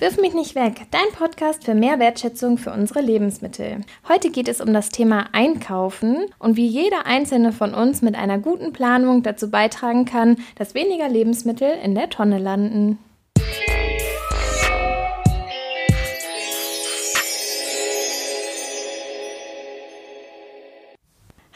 Wirf mich nicht weg, dein Podcast für mehr Wertschätzung für unsere Lebensmittel. Heute geht es um das Thema Einkaufen und wie jeder einzelne von uns mit einer guten Planung dazu beitragen kann, dass weniger Lebensmittel in der Tonne landen.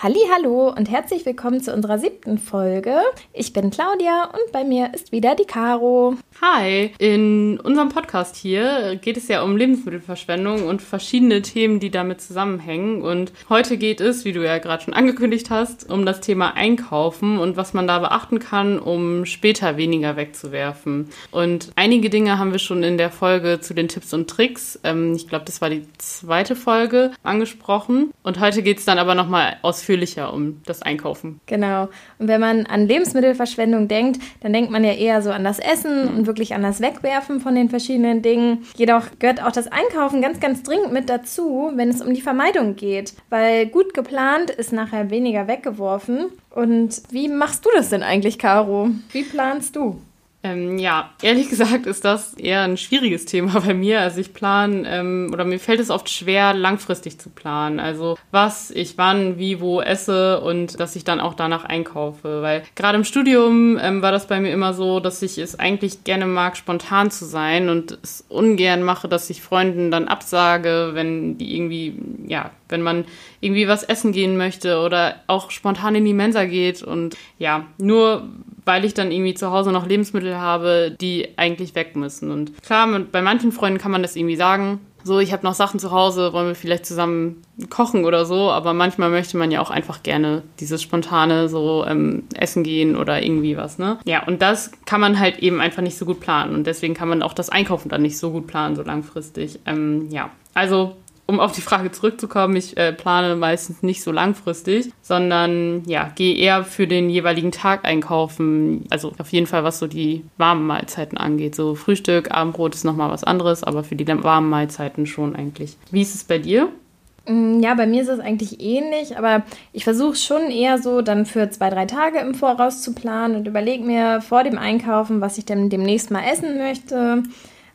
Hallo und herzlich willkommen zu unserer siebten Folge. Ich bin Claudia und bei mir ist wieder die Caro. Hi, in unserem Podcast hier geht es ja um Lebensmittelverschwendung und verschiedene Themen, die damit zusammenhängen. Und heute geht es, wie du ja gerade schon angekündigt hast, um das Thema Einkaufen und was man da beachten kann, um später weniger wegzuwerfen. Und einige Dinge haben wir schon in der Folge zu den Tipps und Tricks, ähm, ich glaube, das war die zweite Folge, angesprochen. Und heute geht es dann aber nochmal ausführlich ausführlicher um das Einkaufen. Genau. Und wenn man an Lebensmittelverschwendung denkt, dann denkt man ja eher so an das Essen und wirklich an das Wegwerfen von den verschiedenen Dingen. Jedoch gehört auch das Einkaufen ganz, ganz dringend mit dazu, wenn es um die Vermeidung geht. Weil gut geplant ist nachher weniger weggeworfen. Und wie machst du das denn eigentlich, Caro? Wie planst du? Ähm, ja, ehrlich gesagt ist das eher ein schwieriges Thema bei mir. Also ich plane ähm, oder mir fällt es oft schwer, langfristig zu planen. Also was ich wann, wie, wo esse und dass ich dann auch danach einkaufe. Weil gerade im Studium ähm, war das bei mir immer so, dass ich es eigentlich gerne mag, spontan zu sein und es ungern mache, dass ich Freunden dann absage, wenn die irgendwie, ja, wenn man irgendwie was essen gehen möchte oder auch spontan in die Mensa geht und ja, nur weil ich dann irgendwie zu Hause noch Lebensmittel habe, die eigentlich weg müssen. Und klar, bei manchen Freunden kann man das irgendwie sagen. So, ich habe noch Sachen zu Hause, wollen wir vielleicht zusammen kochen oder so, aber manchmal möchte man ja auch einfach gerne dieses spontane so ähm, essen gehen oder irgendwie was, ne? Ja, und das kann man halt eben einfach nicht so gut planen und deswegen kann man auch das Einkaufen dann nicht so gut planen, so langfristig. Ähm, ja, also um auf die Frage zurückzukommen, ich äh, plane meistens nicht so langfristig, sondern ja, gehe eher für den jeweiligen Tag einkaufen. Also auf jeden Fall, was so die warmen Mahlzeiten angeht. So Frühstück, Abendbrot ist nochmal was anderes, aber für die warmen Mahlzeiten schon eigentlich. Wie ist es bei dir? Mm, ja, bei mir ist es eigentlich ähnlich, aber ich versuche schon eher so dann für zwei, drei Tage im Voraus zu planen und überlege mir vor dem Einkaufen, was ich dann demnächst mal essen möchte.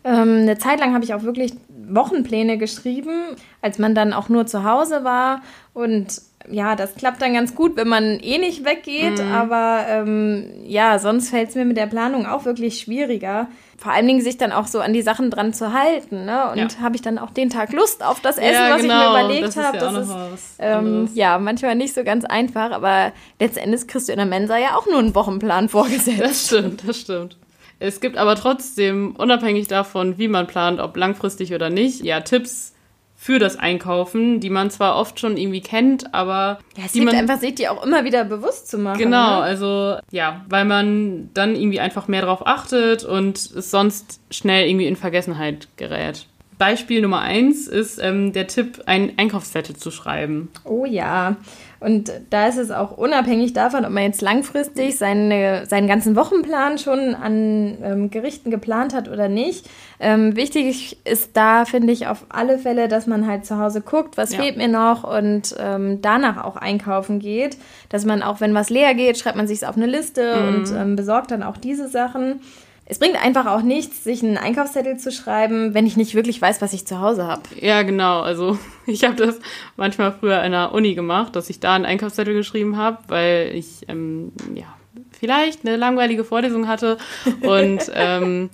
Ähm, eine Zeit lang habe ich auch wirklich Wochenpläne geschrieben, als man dann auch nur zu Hause war. Und ja, das klappt dann ganz gut, wenn man eh nicht weggeht. Mhm. Aber ähm, ja, sonst fällt es mir mit der Planung auch wirklich schwieriger. Vor allen Dingen sich dann auch so an die Sachen dran zu halten. Ne? Und ja. habe ich dann auch den Tag Lust auf das Essen, ja, was genau. ich mir genau. überlegt habe. Das, ist, das ist ähm, ja manchmal nicht so ganz einfach, aber letztendlich kriegst du in der Mensa ja auch nur einen Wochenplan vorgesetzt. Das stimmt, das stimmt. Es gibt aber trotzdem, unabhängig davon, wie man plant, ob langfristig oder nicht, ja, Tipps für das Einkaufen, die man zwar oft schon irgendwie kennt, aber ja, es die man einfach sich die auch immer wieder bewusst zu machen. Genau, ne? also ja, weil man dann irgendwie einfach mehr drauf achtet und es sonst schnell irgendwie in Vergessenheit gerät. Beispiel Nummer eins ist ähm, der Tipp, einen Einkaufszettel zu schreiben. Oh ja. Und da ist es auch unabhängig davon, ob man jetzt langfristig seine, seinen ganzen Wochenplan schon an ähm, Gerichten geplant hat oder nicht. Ähm, wichtig ist da, finde ich, auf alle Fälle, dass man halt zu Hause guckt, was ja. fehlt mir noch und ähm, danach auch einkaufen geht. Dass man auch, wenn was leer geht, schreibt man sich es auf eine Liste mhm. und ähm, besorgt dann auch diese Sachen. Es bringt einfach auch nichts, sich einen Einkaufszettel zu schreiben, wenn ich nicht wirklich weiß, was ich zu Hause habe. Ja, genau. Also ich habe das manchmal früher in der Uni gemacht, dass ich da einen Einkaufszettel geschrieben habe, weil ich ähm, ja vielleicht eine langweilige Vorlesung hatte und ähm,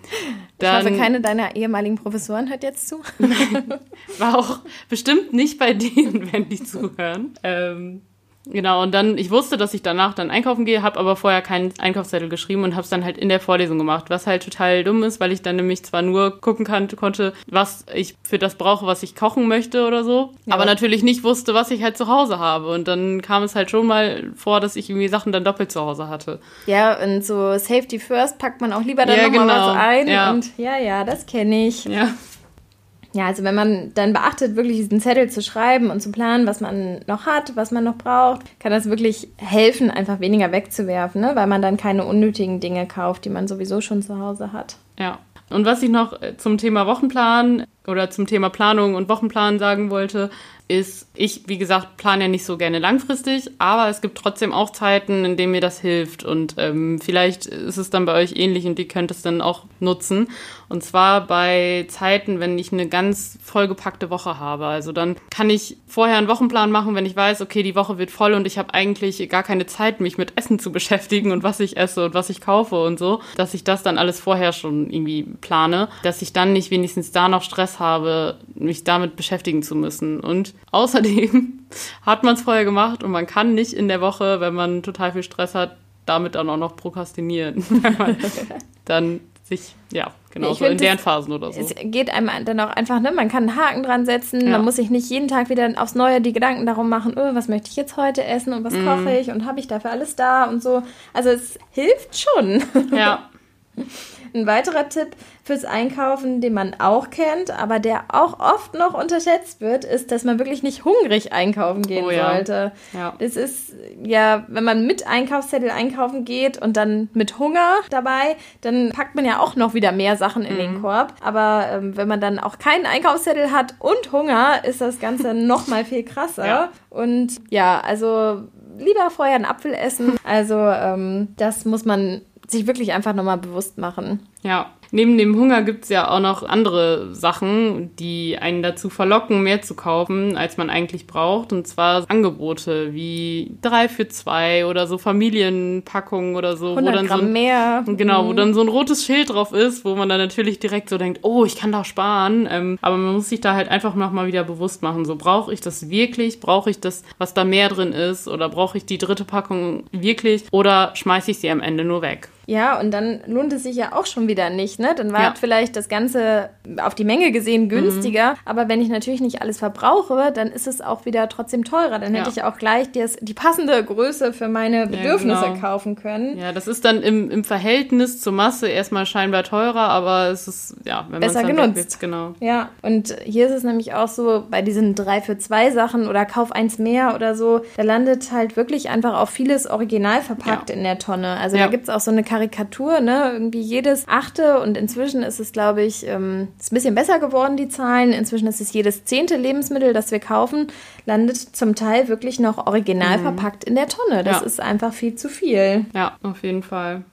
dann. Ich hoffe, keine deiner ehemaligen Professoren hört jetzt zu. War auch bestimmt nicht bei denen, wenn die zuhören. Ähm, Genau, und dann, ich wusste, dass ich danach dann einkaufen gehe, habe aber vorher keinen Einkaufszettel geschrieben und habe es dann halt in der Vorlesung gemacht, was halt total dumm ist, weil ich dann nämlich zwar nur gucken kann, konnte, was ich für das brauche, was ich kochen möchte oder so, ja. aber natürlich nicht wusste, was ich halt zu Hause habe. Und dann kam es halt schon mal vor, dass ich irgendwie Sachen dann doppelt zu Hause hatte. Ja, und so Safety First packt man auch lieber dann ja, nochmal genau. was ein. Ja. Und ja, ja, das kenne ich. Ja. Ja, also wenn man dann beachtet, wirklich diesen Zettel zu schreiben und zu planen, was man noch hat, was man noch braucht, kann das wirklich helfen, einfach weniger wegzuwerfen, ne? weil man dann keine unnötigen Dinge kauft, die man sowieso schon zu Hause hat. Ja. Und was ich noch äh, zum Thema Wochenplan oder zum Thema Planung und Wochenplan sagen wollte, ist, ich, wie gesagt, plane ja nicht so gerne langfristig, aber es gibt trotzdem auch Zeiten, in denen mir das hilft. Und ähm, vielleicht ist es dann bei euch ähnlich und ihr könnt es dann auch nutzen. Und zwar bei Zeiten, wenn ich eine ganz vollgepackte Woche habe. Also dann kann ich vorher einen Wochenplan machen, wenn ich weiß, okay, die Woche wird voll und ich habe eigentlich gar keine Zeit, mich mit Essen zu beschäftigen und was ich esse und was ich kaufe und so, dass ich das dann alles vorher schon irgendwie plane, dass ich dann nicht wenigstens da noch Stress habe, mich damit beschäftigen zu müssen. Und außerdem hat man es vorher gemacht und man kann nicht in der Woche, wenn man total viel Stress hat, damit dann auch noch prokrastinieren. dann sich, ja, genau, so in deren Phasen oder so. Es geht einem dann auch einfach, ne, man kann einen Haken dran setzen, ja. man muss sich nicht jeden Tag wieder aufs Neue die Gedanken darum machen, oh, was möchte ich jetzt heute essen und was mm. koche ich und habe ich dafür alles da und so. Also es hilft schon. Ja. Ein weiterer Tipp fürs Einkaufen, den man auch kennt, aber der auch oft noch unterschätzt wird, ist, dass man wirklich nicht hungrig einkaufen gehen oh, ja. sollte. Ja. Das ist ja, wenn man mit Einkaufszettel einkaufen geht und dann mit Hunger dabei, dann packt man ja auch noch wieder mehr Sachen in mhm. den Korb. Aber ähm, wenn man dann auch keinen Einkaufszettel hat und Hunger, ist das Ganze noch mal viel krasser. Ja. Und ja, also lieber vorher einen Apfel essen. Also ähm, das muss man sich wirklich einfach nochmal bewusst machen. Ja, neben dem Hunger gibt es ja auch noch andere Sachen, die einen dazu verlocken, mehr zu kaufen, als man eigentlich braucht. Und zwar Angebote wie drei für zwei oder so Familienpackungen oder so. 100 wo dann Gramm so ein, mehr. Genau, mhm. wo dann so ein rotes Schild drauf ist, wo man dann natürlich direkt so denkt, oh, ich kann da sparen. Ähm, aber man muss sich da halt einfach nochmal wieder bewusst machen. So, brauche ich das wirklich? Brauche ich das, was da mehr drin ist? Oder brauche ich die dritte Packung wirklich? Oder schmeiße ich sie am Ende nur weg? Ja, und dann lohnt es sich ja auch schon wieder nicht, ne? Dann war ja. vielleicht das Ganze auf die Menge gesehen günstiger, mhm. aber wenn ich natürlich nicht alles verbrauche, dann ist es auch wieder trotzdem teurer. Dann hätte ja. ich auch gleich die, die, passende Größe für meine Bedürfnisse ja, genau. kaufen können. Ja, das ist dann im, im Verhältnis zur Masse erstmal scheinbar teurer, aber es ist, ja, wenn man es dann genutzt. Wegwirft, genau. Ja, und hier ist es nämlich auch so, bei diesen drei für zwei Sachen oder Kauf eins mehr oder so, da landet halt wirklich einfach auch vieles original verpackt in der Tonne. Also da gibt es auch so eine Karikatur, ne? Irgendwie jedes achte und inzwischen ist es, glaube ich, ähm, ist ein bisschen besser geworden, die Zahlen. Inzwischen ist es jedes zehnte Lebensmittel, das wir kaufen, landet zum Teil wirklich noch original mhm. verpackt in der Tonne. Das ja. ist einfach viel zu viel. Ja, auf jeden Fall.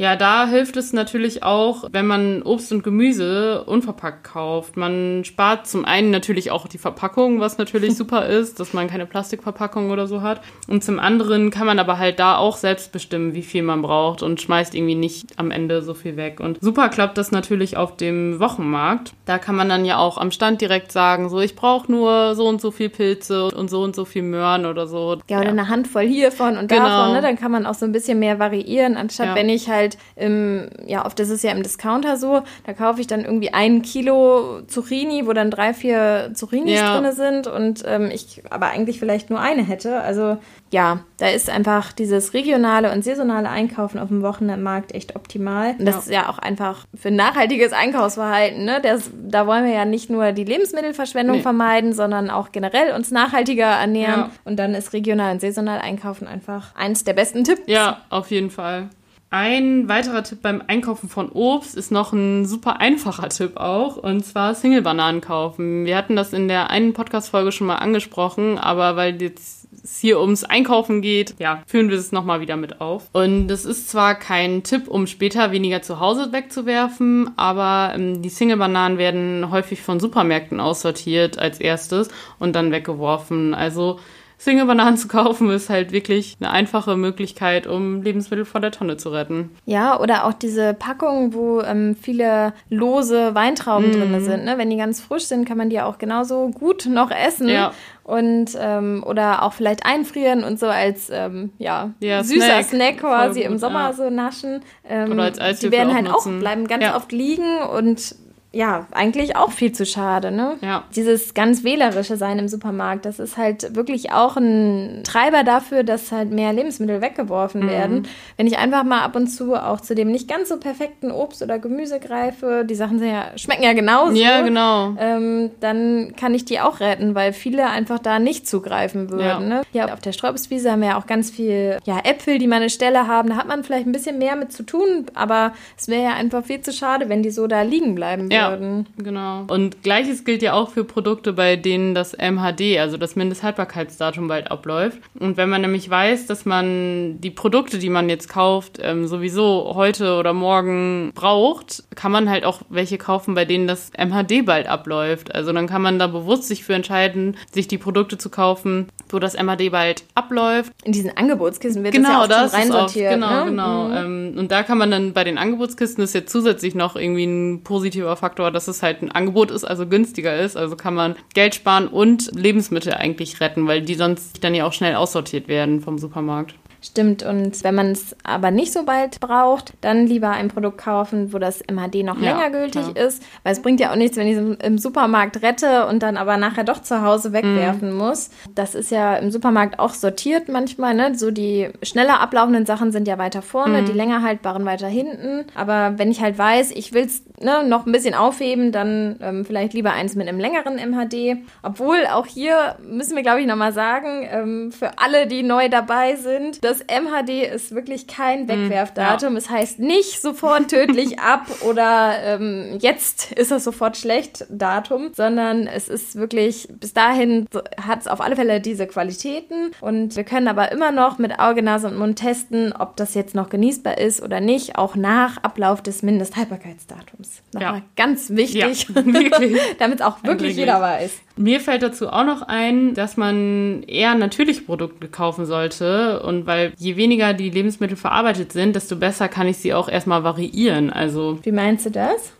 Ja, da hilft es natürlich auch, wenn man Obst und Gemüse unverpackt kauft. Man spart zum einen natürlich auch die Verpackung, was natürlich super ist, dass man keine Plastikverpackung oder so hat. Und zum anderen kann man aber halt da auch selbst bestimmen, wie viel man braucht und schmeißt irgendwie nicht am Ende so viel weg. Und super klappt das natürlich auf dem Wochenmarkt. Da kann man dann ja auch am Stand direkt sagen, so ich brauche nur so und so viel Pilze und so und so viel Möhren oder so. Ja, oder ja. eine Handvoll hiervon und genau. davon, ne? Dann kann man auch so ein bisschen mehr variieren, anstatt ja. wenn ich halt halt im, ja, oft ist es ja im Discounter so, da kaufe ich dann irgendwie ein Kilo Zucchini, wo dann drei, vier Zucchinis ja. drin sind und ähm, ich aber eigentlich vielleicht nur eine hätte. Also ja, da ist einfach dieses regionale und saisonale Einkaufen auf dem Wochenmarkt echt optimal. Und das ja. ist ja auch einfach für nachhaltiges Einkaufsverhalten. Ne? Das, da wollen wir ja nicht nur die Lebensmittelverschwendung nee. vermeiden, sondern auch generell uns nachhaltiger ernähren. Ja. Und dann ist regional und saisonal Einkaufen einfach eins der besten Tipps. Ja, auf jeden Fall. Ein weiterer Tipp beim Einkaufen von Obst ist noch ein super einfacher Tipp auch, und zwar Single-Bananen kaufen. Wir hatten das in der einen Podcast-Folge schon mal angesprochen, aber weil jetzt es hier ums Einkaufen geht, ja, führen wir es nochmal wieder mit auf. Und das ist zwar kein Tipp, um später weniger zu Hause wegzuwerfen, aber ähm, die Single-Bananen werden häufig von Supermärkten aussortiert als erstes und dann weggeworfen. Also Single-Bananen zu kaufen, ist halt wirklich eine einfache Möglichkeit, um Lebensmittel vor der Tonne zu retten. Ja, oder auch diese Packungen, wo ähm, viele lose Weintrauben mm. drin sind. Ne? Wenn die ganz frisch sind, kann man die auch genauso gut noch essen. Ja. Und ähm, oder auch vielleicht einfrieren und so als ähm, ja, ja, süßer Snack, Snack quasi gut, im Sommer ja. so naschen. Ähm, oder als Eishilfe Die werden halt auch, auch bleiben ganz oft liegen und ja, eigentlich auch viel zu schade, ne? Ja. Dieses ganz wählerische Sein im Supermarkt, das ist halt wirklich auch ein Treiber dafür, dass halt mehr Lebensmittel weggeworfen mhm. werden. Wenn ich einfach mal ab und zu auch zu dem nicht ganz so perfekten Obst oder Gemüse greife, die Sachen ja, schmecken ja genauso. Ja, genau. Ähm, dann kann ich die auch retten, weil viele einfach da nicht zugreifen würden. Ja. Ne? Hier auf der Sträubswiese haben wir ja auch ganz viel ja, Äpfel, die mal eine Stelle haben. Da hat man vielleicht ein bisschen mehr mit zu tun, aber es wäre ja einfach viel zu schade, wenn die so da liegen bleiben würden. würden. Ja, genau. Und gleiches gilt ja auch für Produkte, bei denen das MHD, also das Mindesthaltbarkeitsdatum, bald abläuft. Und wenn man nämlich weiß, dass man die Produkte, die man jetzt kauft, ähm, sowieso heute oder morgen braucht, kann man halt auch welche kaufen, bei denen das MHD bald abläuft. Also dann kann man da bewusst sich für entscheiden, sich die Produkte zu kaufen, wo das MHD bald abläuft. In diesen Angebotskisten wird genau, das ja auch das schon reinsortiert. Oft, genau, ne? genau. Mhm. Ähm, und da kann man dann bei den Angebotskisten ist jetzt zusätzlich noch irgendwie ein positiver Faktor, dass es halt ein Angebot ist, also günstiger ist. Also kann man Geld sparen und Lebensmittel eigentlich retten, weil die sonst dann ja auch schnell aussortiert werden vom Supermarkt. Stimmt, und wenn man es aber nicht so bald braucht, dann lieber ein Produkt kaufen, wo das MHD noch Ja, länger gültig klar. ist. Weil es bringt ja auch nichts, wenn ich es im- Supermarkt rette und dann aber nachher doch zu Hause wegwerfen muss. Das ist ja im Supermarkt auch sortiert manchmal. Ne? So die schneller ablaufenden Sachen sind ja weiter vorne, die länger haltbaren weiter hinten. Aber wenn ich halt weiß, ich will es ne, noch ein bisschen aufheben, dann ähm, vielleicht lieber eins mit einem längeren MHD. Obwohl auch hier müssen wir, glaube ich, nochmal sagen, ähm, für alle, die neu dabei sind, das MHD ist wirklich kein Wegwerfdatum. Es heißt nicht sofort tödlich ab oder ähm, jetzt ist es sofort schlecht Datum, sondern es ist wirklich, bis dahin hat es auf alle Fälle diese Qualitäten und wir können aber immer noch mit Auge, Nase und Mund testen, ob das jetzt noch genießbar ist oder nicht, auch nach Ablauf des Mindesthaltbarkeitsdatums. Nochmal Ja. ganz wichtig, Ja, damit es auch wirklich Wirklich. jeder weiß. Mir fällt dazu auch noch ein, dass man eher natürliche Produkte kaufen sollte. Und weil je weniger die Lebensmittel verarbeitet sind, desto besser kann ich sie auch erstmal variieren. Also Wie meinst du das?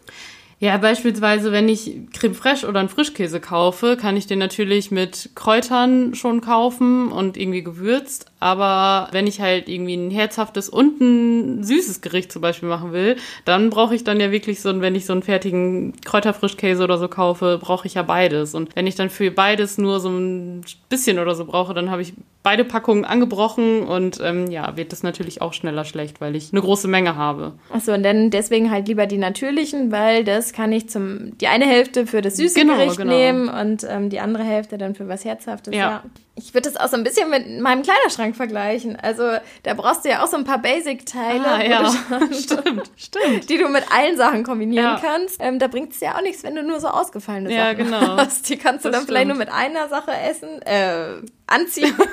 Ja, beispielsweise, wenn ich Creme Fraiche oder einen Frischkäse kaufe, kann ich den natürlich mit Kräutern schon kaufen und irgendwie gewürzt. Aber wenn ich halt irgendwie ein herzhaftes und ein süßes Gericht zum Beispiel machen will, dann brauche ich dann ja wirklich so, ein- wenn ich so einen fertigen Kräuterfrischkäse oder so kaufe, brauche ich ja beides. Und wenn ich dann für beides nur so ein bisschen oder so brauche, dann habe ich beide Packungen angebrochen und ähm, ja, wird das natürlich auch schneller schlecht, weil ich eine große Menge habe. Achso, und dann deswegen halt lieber die natürlichen, weil das kann ich zum die eine Hälfte für das süße Genau, Gericht genau. nehmen und ähm, die andere Hälfte dann für was Herzhaftes. Ja. Ich würde das auch so ein bisschen mit meinem Kleiderschrank vergleichen. Also da brauchst du ja auch so ein paar Basic-Teile, Ah, ja. Stimmt, stimmt. die du mit allen Sachen kombinieren Ja. kannst. Ähm, da bringt es ja auch nichts, wenn du nur so ausgefallene Ja, Sachen genau. hast. Die kannst du Das dann vielleicht stimmt. nur mit einer Sache essen, äh, anziehen.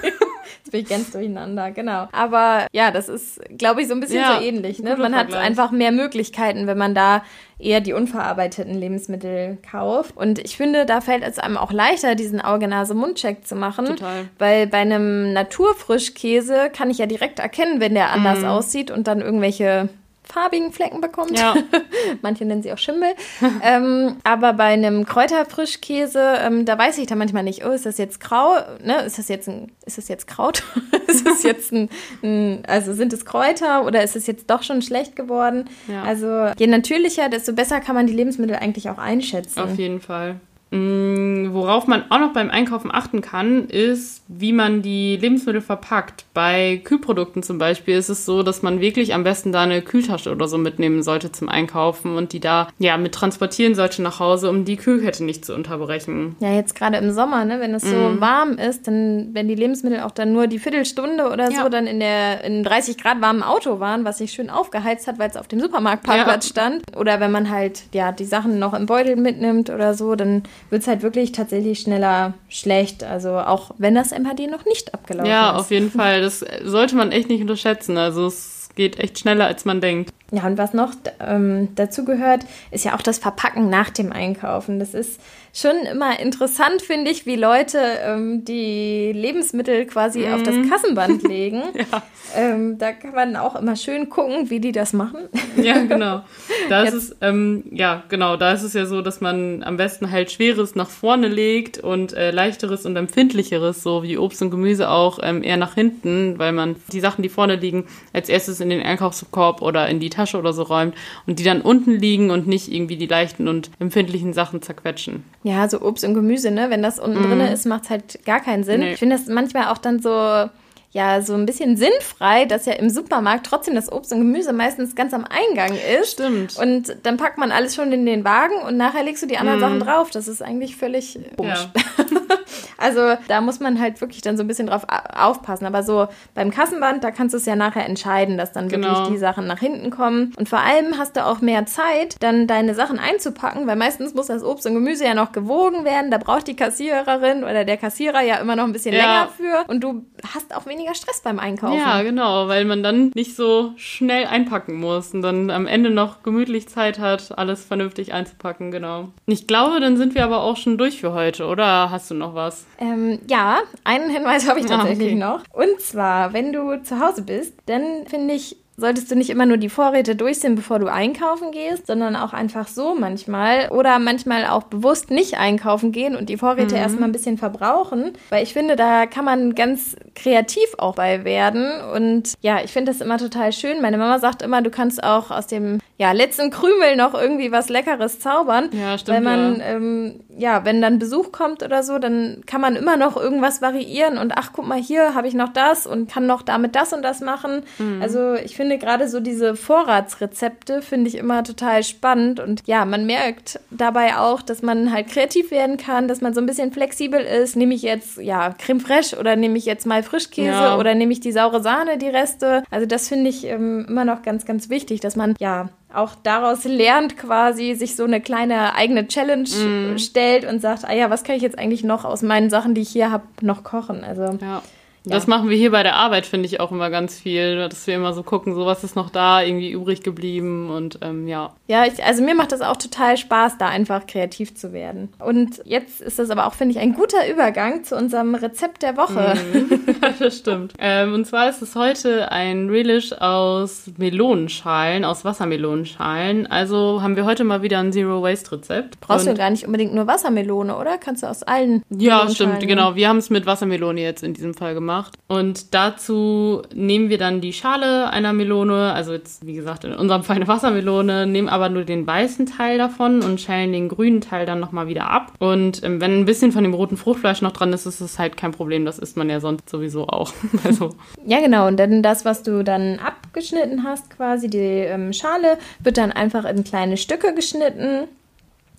Jetzt bin ich ganz durcheinander, genau. Aber ja, das ist, glaube ich, so ein bisschen Ja, so ähnlich. Ne? Man hat einfach mehr Möglichkeiten, wenn man da eher die unverarbeiteten Lebensmittel kauft. Und ich finde, da fällt es einem auch leichter, diesen Auge-Nase-Mund-Check zu machen. Total. Weil bei einem Naturfrischkäse kann ich ja direkt erkennen, wenn der anders aussieht und dann irgendwelche farbigen Flecken bekommt. Ja. Manche nennen sie auch Schimmel. ähm, aber bei einem Kräuterfrischkäse, ähm, da weiß ich dann manchmal nicht, oh, ist das jetzt grau? Ne? Ist das jetzt ein, ist das jetzt Kraut? ist das jetzt ein, ein, also sind es Kräuter oder ist es jetzt doch schon schlecht geworden? Ja. Also je natürlicher, desto besser kann man die Lebensmittel eigentlich auch einschätzen. Auf jeden Fall. Mm, Worauf man auch noch beim Einkaufen achten kann, ist, wie man die Lebensmittel verpackt. Bei Kühlprodukten zum Beispiel ist es so, dass man wirklich am besten da eine Kühltasche oder so mitnehmen sollte zum Einkaufen und die da ja mit transportieren sollte nach Hause, um die Kühlkette nicht zu unterbrechen. Ja, jetzt gerade im Sommer, ne, wenn es so Mhm. warm ist, dann, wenn die Lebensmittel auch dann nur die Viertelstunde oder so Ja. dann in der in 30 Grad warmen Auto waren, was sich schön aufgeheizt hat, weil es auf dem Supermarktparkplatz Ja. stand. Oder wenn man halt, ja, die Sachen noch im Beutel mitnimmt oder so, dann wird es halt wirklich tatsächlich schneller schlecht. Also auch wenn das MHD noch nicht abgelaufen Ja, ist. auf jeden Fall. Das sollte man echt nicht unterschätzen. Also es geht echt schneller, als man denkt. Ja, und was noch ähm, dazu gehört, ist ja auch das Verpacken nach dem Einkaufen. Das ist schon immer interessant, finde ich, wie Leute ähm, die Lebensmittel quasi auf das Kassenband legen. Ja. ähm, da kann man auch immer schön gucken, wie die das machen. Ja, genau. Da ist es, ähm, ja, genau, da ist es ja so, dass man am besten halt Schweres nach vorne legt und äh, Leichteres und Empfindlicheres, so wie Obst und Gemüse auch, ähm, eher nach hinten, weil man die Sachen, die vorne liegen, als erstes in den Einkaufskorb oder in die Tasche oder so räumt und die dann unten liegen und nicht irgendwie die leichten und empfindlichen Sachen zerquetschen. Ja, so Obst und Gemüse, ne? Wenn das unten drin ist, macht es halt gar keinen Sinn. Nee. Ich finde das manchmal auch dann so, ja, so ein bisschen sinnfrei, dass ja im Supermarkt trotzdem das Obst und Gemüse meistens ganz am Eingang ist. Stimmt. Und dann packt man alles schon in den Wagen und nachher legst du die anderen Sachen drauf. Das ist eigentlich völlig komisch. Ja. also da muss man halt wirklich dann so ein bisschen drauf aufpassen. Aber so beim Kassenband, da kannst du es ja nachher entscheiden, dass dann wirklich genau. die Sachen nach hinten kommen. Und vor allem hast du auch mehr Zeit, dann deine Sachen einzupacken, weil meistens muss das Obst und Gemüse ja noch gewogen werden. Da braucht die Kassiererin oder der Kassierer ja immer noch ein bisschen ja. länger für. Und du hast auch weniger Stress beim Einkaufen. Ja, genau, weil man dann nicht so schnell einpacken muss und dann am Ende noch gemütlich Zeit hat, alles vernünftig einzupacken, genau. Ich glaube, dann sind wir aber auch schon durch für heute, oder hast du noch was? Ähm, ja, einen Hinweis habe ich ah, tatsächlich ah, okay. noch. Und zwar, wenn du zu Hause bist, dann finde ich solltest du nicht immer nur die Vorräte durchsehen, bevor du einkaufen gehst, sondern auch einfach so manchmal oder manchmal auch bewusst nicht einkaufen gehen und die Vorräte mhm. erstmal ein bisschen verbrauchen, weil ich finde, da kann man ganz kreativ auch bei werden und ja, ich finde das immer total schön. Meine Mama sagt immer, du kannst auch aus dem ja, letzten Krümel noch irgendwie was Leckeres zaubern. Ja, stimmt. Weil man, ja. Ähm, ja, wenn dann Besuch kommt oder so, dann kann man immer noch irgendwas variieren und ach, guck mal, hier habe ich noch das und kann noch damit das und das machen. Mhm. Also ich finde gerade so diese Vorratsrezepte finde ich immer total spannend und ja, man merkt dabei auch, dass man halt kreativ werden kann, dass man so ein bisschen flexibel ist. Nehme ich jetzt, ja, Creme Fraiche oder nehme ich jetzt mal Frischkäse ja. oder nehme ich die saure Sahne, die Reste. Also das finde ich ähm, immer noch ganz, ganz wichtig, dass man, ja, auch daraus lernt quasi, sich so eine kleine eigene Challenge mm. stellt und sagt, ah ja, was kann ich jetzt eigentlich noch aus meinen Sachen, die ich hier habe, noch kochen? Also ja. Ja. Das machen wir hier bei der Arbeit, finde ich auch immer ganz viel, dass wir immer so gucken, so was ist noch da irgendwie übrig geblieben und ähm, ja. Ja, ich, also mir macht das auch total Spaß, da einfach kreativ zu werden. Und jetzt ist das aber auch, finde ich, ein guter Übergang zu unserem Rezept der Woche. Mhm. das stimmt. Ähm, und zwar ist es heute ein Relish aus Melonenschalen, aus Wassermelonenschalen. Also haben wir heute mal wieder ein Zero-Waste-Rezept. Brauchst und du gar nicht unbedingt nur Wassermelone, oder? Kannst du aus allen Ja, stimmt, genau. Wir haben es mit Wassermelone jetzt in diesem Fall gemacht. Und dazu nehmen wir dann die Schale einer Melone, also jetzt wie gesagt in unserem Fall eine Wassermelone, nehmen aber nur den weißen Teil davon und schälen den grünen Teil dann nochmal wieder ab. Und ähm, wenn ein bisschen von dem roten Fruchtfleisch noch dran ist, ist es halt kein Problem. Das isst man ja sonst sowieso auch. also. Ja, genau. Und dann das, was du dann abgeschnitten hast, quasi die ähm, Schale, wird dann einfach in kleine Stücke geschnitten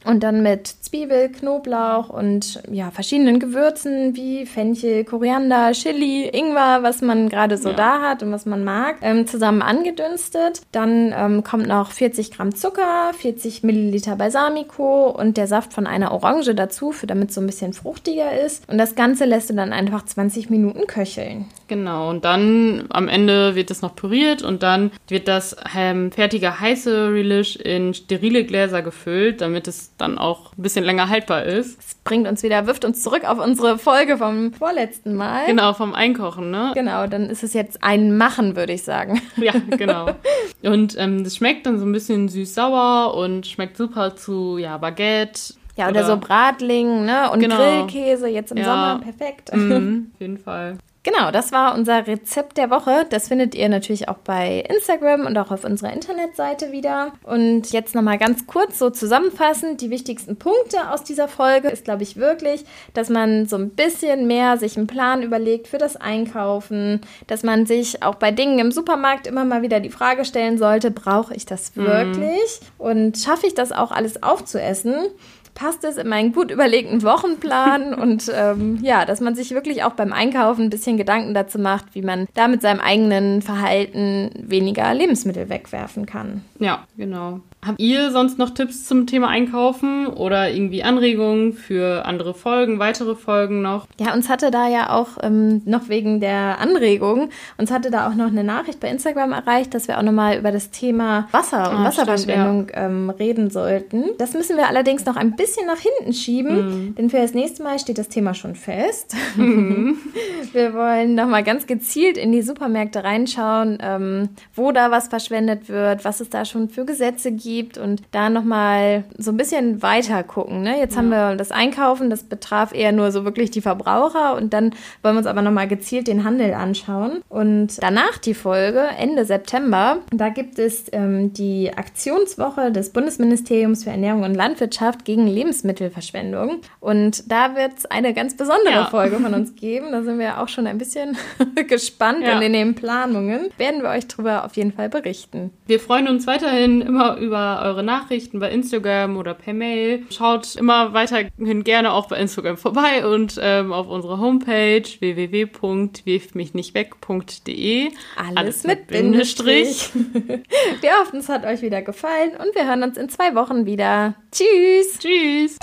und dann mit Zwiebel, Knoblauch und ja, verschiedenen Gewürzen wie Fenchel, Koriander, Chili, Ingwer, was man gerade so ja. da hat und was man mag, ähm, zusammen angedünstet. Dann ähm, kommt noch 40 Gramm Zucker, 40 Milliliter Balsamico und der Saft von einer Orange dazu, für damit es so ein bisschen fruchtiger ist. Und das Ganze lässt du dann einfach 20 Minuten köcheln. Genau, und dann am Ende wird es noch püriert und dann wird das ähm, fertige heiße Relish in sterile Gläser gefüllt, damit es dann auch ein bisschen länger haltbar ist. Es bringt uns wieder, wirft uns zurück auf unsere Folge vom vorletzten Mal. Genau, vom Einkochen, ne? Genau, dann ist es jetzt ein Machen, würde ich sagen. Ja, genau. Und ähm, das schmeckt dann so ein bisschen süß-sauer und schmeckt super zu, ja, Baguette, ja, oder, oder, so Bratling, ne? Und genau. Grillkäse jetzt im ja. Sommer, perfekt. Mhm, auf jeden Fall. Genau, das war unser Rezept der Woche. Das findet ihr natürlich auch bei Instagram und auch auf unserer Internetseite wieder. Und jetzt nochmal ganz kurz so zusammenfassend. Die wichtigsten Punkte aus dieser Folge ist, glaube ich, wirklich, dass man so ein bisschen mehr sich einen Plan überlegt für das Einkaufen, dass man sich auch bei Dingen im Supermarkt immer mal wieder die Frage stellen sollte, brauche ich das mhm. wirklich? Mhm. Und schaffe ich das auch alles aufzuessen? Passt es in meinen gut überlegten Wochenplan und ähm, ja, dass man sich wirklich auch beim Einkaufen ein bisschen Gedanken dazu macht, wie man da mit seinem eigenen Verhalten weniger Lebensmittel wegwerfen kann. Ja, genau. Habt ihr sonst noch Tipps zum Thema Einkaufen oder irgendwie Anregungen für andere Folgen, weitere Folgen noch? Ja, uns hatte da ja auch ähm, noch wegen der Anregung, uns hatte da auch noch eine Nachricht bei Instagram erreicht, dass wir auch nochmal über das Thema Wasser und ah, Wasserverschwendung ja. ähm, reden sollten. Das müssen wir allerdings noch ein bisschen nach hinten schieben, mhm. denn für das nächste Mal steht das Thema schon fest. Mhm. wir wollen nochmal ganz gezielt in die Supermärkte reinschauen, ähm, wo da was verschwendet wird, was es da schon für Gesetze gibt gibt und da nochmal so ein bisschen weiter gucken. Ne? Jetzt ja. haben wir das Einkaufen, das betraf eher nur so wirklich die Verbraucher und dann wollen wir uns aber nochmal gezielt den Handel anschauen. Und danach die Folge, Ende September, da gibt es ähm, die Aktionswoche des Bundesministeriums für Ernährung und Landwirtschaft gegen Lebensmittelverschwendung. Und da wird es eine ganz besondere ja. Folge von uns geben. Da sind wir auch schon ein bisschen gespannt ja. und in den Planungen werden wir euch darüber auf jeden Fall berichten. Wir freuen uns weiterhin immer über über eure Nachrichten bei Instagram oder per Mail. Schaut immer weiterhin gerne auch bei Instagram vorbei und ähm, auf unserer Homepage www.wirfmichnichtweg.de. Alles, Alles mit Bindestrich. wir hoffen, es hat euch wieder gefallen und wir hören uns in zwei Wochen wieder. Tschüss. Tschüss.